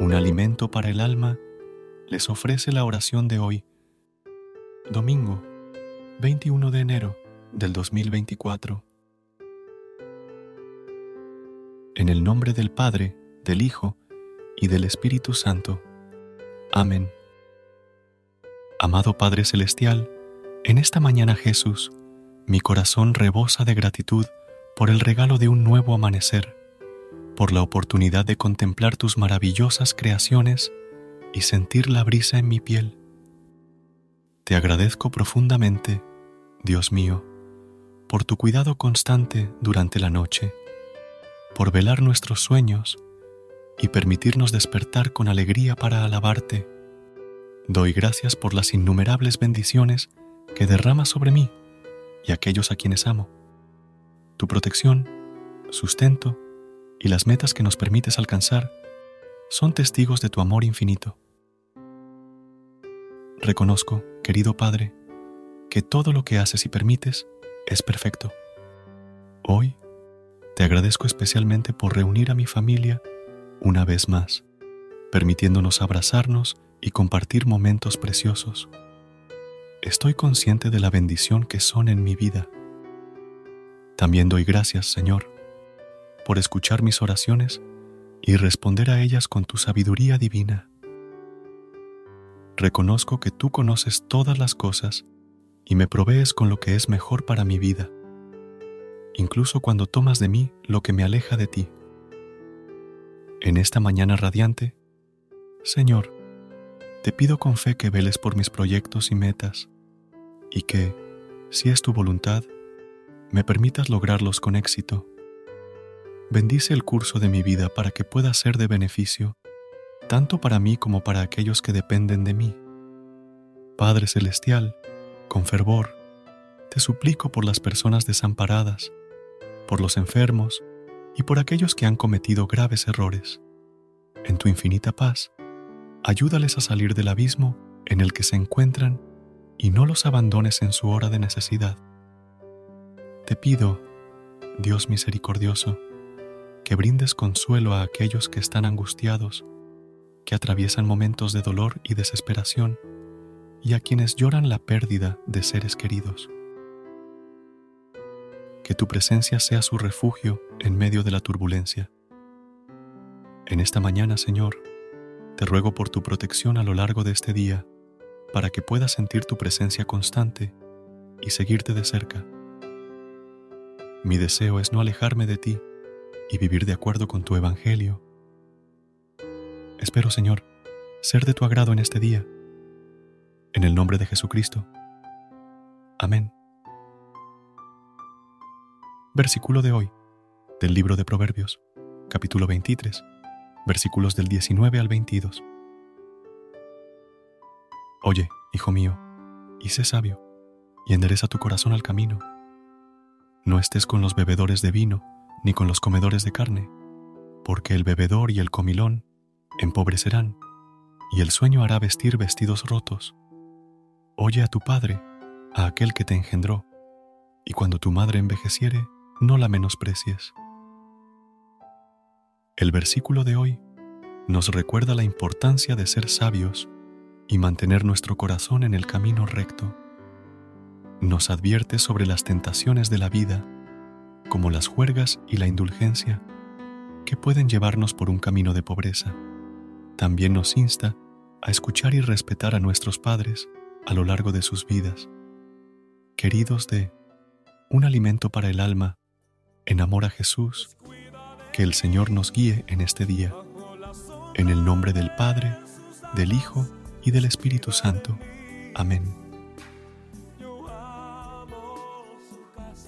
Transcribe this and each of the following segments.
Un alimento para el alma, les ofrece la oración de hoy, domingo 21 de enero del 2024. En el nombre del Padre, del Hijo y del Espíritu Santo. Amén. Amado Padre Celestial, en esta mañana Jesús, mi corazón rebosa de gratitud por el regalo de un nuevo amanecer por la oportunidad de contemplar tus maravillosas creaciones y sentir la brisa en mi piel. Te agradezco profundamente, Dios mío, por tu cuidado constante durante la noche, por velar nuestros sueños y permitirnos despertar con alegría para alabarte. Doy gracias por las innumerables bendiciones que derramas sobre mí y aquellos a quienes amo. Tu protección, sustento y las metas que nos permites alcanzar son testigos de tu amor infinito. Reconozco, querido Padre, que todo lo que haces y permites es perfecto. Hoy te agradezco especialmente por reunir a mi familia una vez más, permitiéndonos abrazarnos y compartir momentos preciosos. Estoy consciente de la bendición que son en mi vida. También doy gracias, Señor, por escuchar mis oraciones y responder a ellas con tu sabiduría divina. Reconozco que tú conoces todas las cosas y me provees con lo que es mejor para mi vida, incluso cuando tomas de mí lo que me aleja de ti. En esta mañana radiante, Señor, te pido con fe que veles por mis proyectos y metas y que, si es tu voluntad, me permitas lograrlos con éxito bendice el curso de mi vida para que pueda ser de beneficio, tanto para mí como para aquellos que dependen de mí. Padre Celestial, con fervor, te suplico por las personas desamparadas, por los enfermos y por aquellos que han cometido graves errores. En tu infinita paz, ayúdales a salir del abismo en el que se encuentran y no los abandones en su hora de necesidad. Te pido, Dios misericordioso, que brindes consuelo a aquellos que están angustiados, que atraviesan momentos de dolor y desesperación, y a quienes lloran la pérdida de seres queridos. Que tu presencia sea su refugio en medio de la turbulencia. En esta mañana, Señor, te ruego por tu protección a lo largo de este día, para que pueda sentir tu presencia constante y seguirte de cerca. Mi deseo es no alejarme de ti, y vivir de acuerdo con tu Evangelio. Espero, Señor, ser de tu agrado en este día. En el nombre de Jesucristo. Amén. Versículo de hoy, del libro de Proverbios, capítulo 23, versículos del 19 al 22. Oye, hijo mío, y sé sabio, y endereza tu corazón al camino. No estés con los bebedores de vino, ni con los comedores de carne, porque el bebedor y el comilón empobrecerán, y el sueño hará vestir vestidos rotos. Oye a tu padre, a aquel que te engendró, y cuando tu madre envejeciere, no la menosprecies. El versículo de hoy nos recuerda la importancia de ser sabios y mantener nuestro corazón en el camino recto. Nos advierte sobre las tentaciones de la vida como las juergas y la indulgencia, que pueden llevarnos por un camino de pobreza. También nos insta a escuchar y respetar a nuestros padres a lo largo de sus vidas. Queridos de un alimento para el alma, en amor a Jesús, que el Señor nos guíe en este día. En el nombre del Padre, del Hijo y del Espíritu Santo. Amén.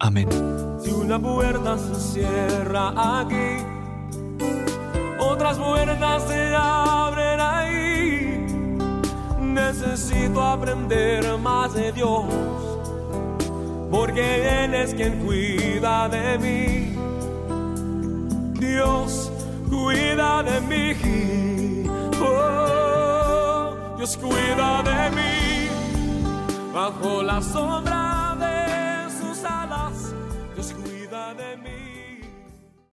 Amén. Si una puerta se cierra aquí, otras puertas se abren ahí. Necesito aprender más de Dios, porque Él es quien cuida de mí. Dios cuida de mí. Oh, Dios cuida de mí bajo la sombra